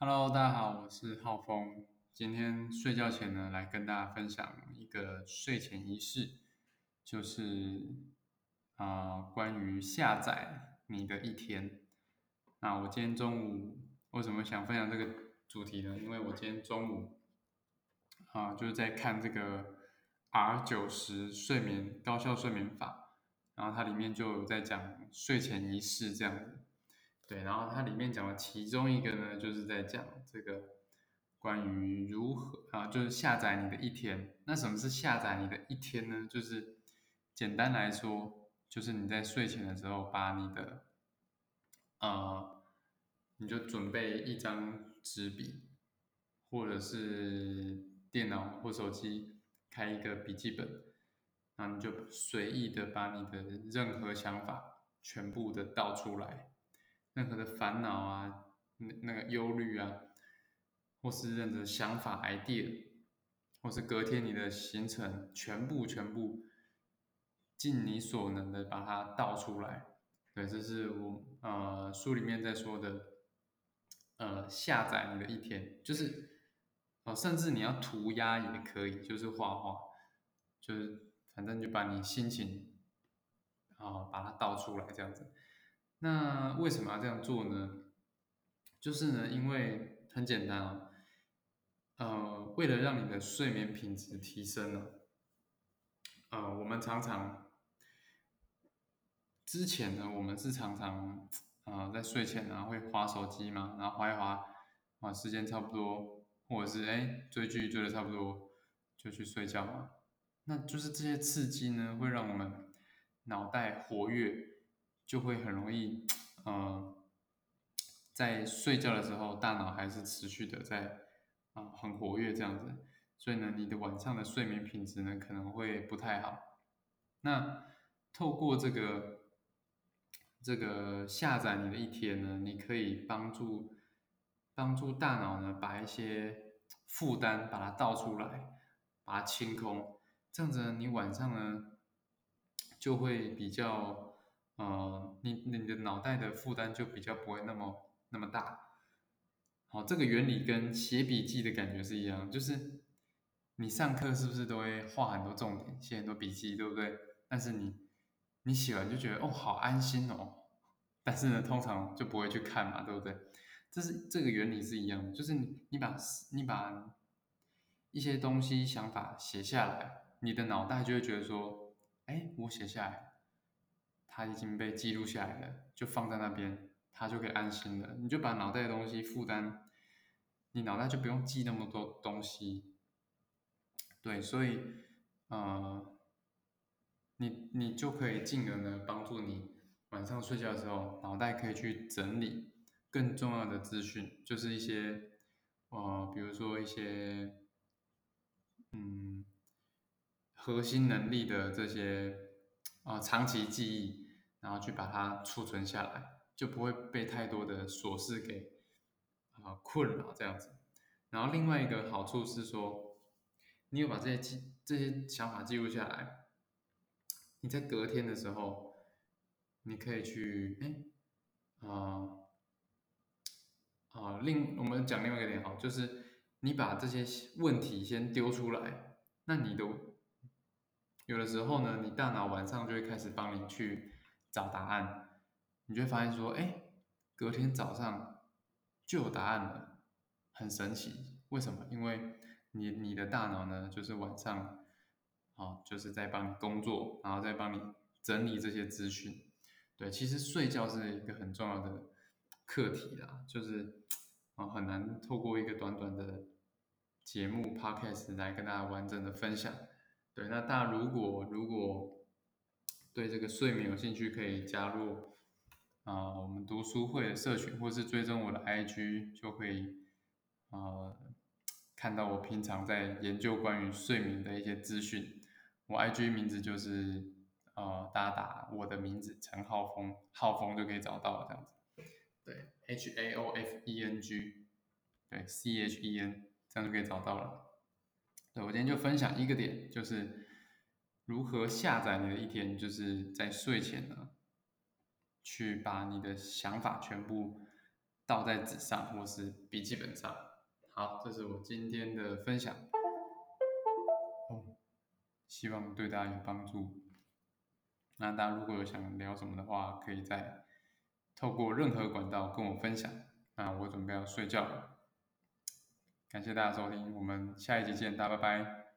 Hello，大家好，我是浩峰。今天睡觉前呢，来跟大家分享一个睡前仪式，就是啊、关于下载你的一天。那我今天中午为什么想分享这个主题呢？因为我今天中午啊、就是在看这个 R 九十睡眠高效睡眠法，然后它里面就有在讲睡前仪式这样子。对，然后它里面讲的其中一个呢，就是在讲这个关于如何啊，就是下载你的一天。那什么是下载你的一天呢？就是简单来说，就是你在睡前的时候，把你的呃，你就准备一张纸笔，或者是电脑或手机，开一个笔记本，然后你就随意的把你的任何想法全部的倒出来。任何的烦恼啊，那那个忧虑啊，或是任何想法、idea，或是隔天你的行程，全部全部尽你所能的把它倒出来。对，这是我呃书里面在说的，呃下载你的一天，就是哦、甚至你要涂鸦也可以，就是画画，就是反正就把你心情啊、把它倒出来这样子。那为什么要这样做呢？就是呢，因为很简单啊，呃，为了让你的睡眠品质提升呢，呃，我们常常之前呢，我们是常常呃在睡前呢会划手机嘛，然后划一划，啊时间差不多，或者是哎追剧追的差不多就去睡觉嘛。那就是这些刺激呢，会让我们脑袋活跃。就会很容易，呃，在睡觉的时候，大脑还是持续的在啊、很活跃这样子，所以呢，你的晚上的睡眠品质呢可能会不太好。那透过这个这个下载你的一天呢，你可以帮助帮助大脑呢把一些负担把它倒出来，把它清空，这样子呢，你晚上呢就会比较。呃，你你的脑袋的负担就比较不会那么那么大。好，这个原理跟写笔记的感觉是一样，就是你上课是不是都会画很多重点，写很多笔记，对不对？但是你你写完就觉得哦，好安心哦。但是呢，通常就不会去看嘛，对不对？这是这个原理是一样的，就是你你把你把一些东西想法写下来，你的脑袋就会觉得说，哎，我写下来。它已经被记录下来了，就放在那边，它就可以安心了。你就把脑袋的东西负担，你脑袋就不用记那么多东西。对，所以，呃，你你就可以进而呢帮助你晚上睡觉的时候，脑袋可以去整理更重要的资讯，就是一些，呃，比如说一些，嗯，核心能力的这些。啊，长期记忆，然后去把它储存下来，就不会被太多的琐事给啊困扰这样子。然后另外一个好处是说，你有把这些记这些想法记录下来，你在隔天的时候，你可以去哎啊啊另我们讲另外一个点好，就是你把这些问题先丢出来，那你都。有的时候呢，你大脑晚上就会开始帮你去找答案，你就會發現說，哎，隔天早上就有答案了，很神奇。为什么？因为你你的大脑呢，就是晚上，哦，就是在帮你工作，然后再帮你整理这些资讯。对，其实睡觉是一个很重要的课题啦，就是啊，很难透过一个短短的节目 podcast 来跟大家完整的分享。对，那大家如果如果对这个睡眠有兴趣，可以加入啊、我们读书会的社群，或是追踪我的 IG，就可以啊、看到我平常在研究关于睡眠的一些资讯。我 IG 名字就是呃大家打我的名字陈浩峰，浩峰就可以找到了这样子。对，H A O F E N G，对 C H E N，这样就可以找到了。对，我今天就分享一个点，就是如何下載你的一天，就是在睡前呢，去把你的想法全部倒在纸上或是笔记本上。好，这是我今天的分享。希望对大家有帮助。那大家如果有想聊什么的话，可以在透过任何管道跟我分享。那我准备要睡觉了，感谢大家收听，我们下一集见，大家拜拜。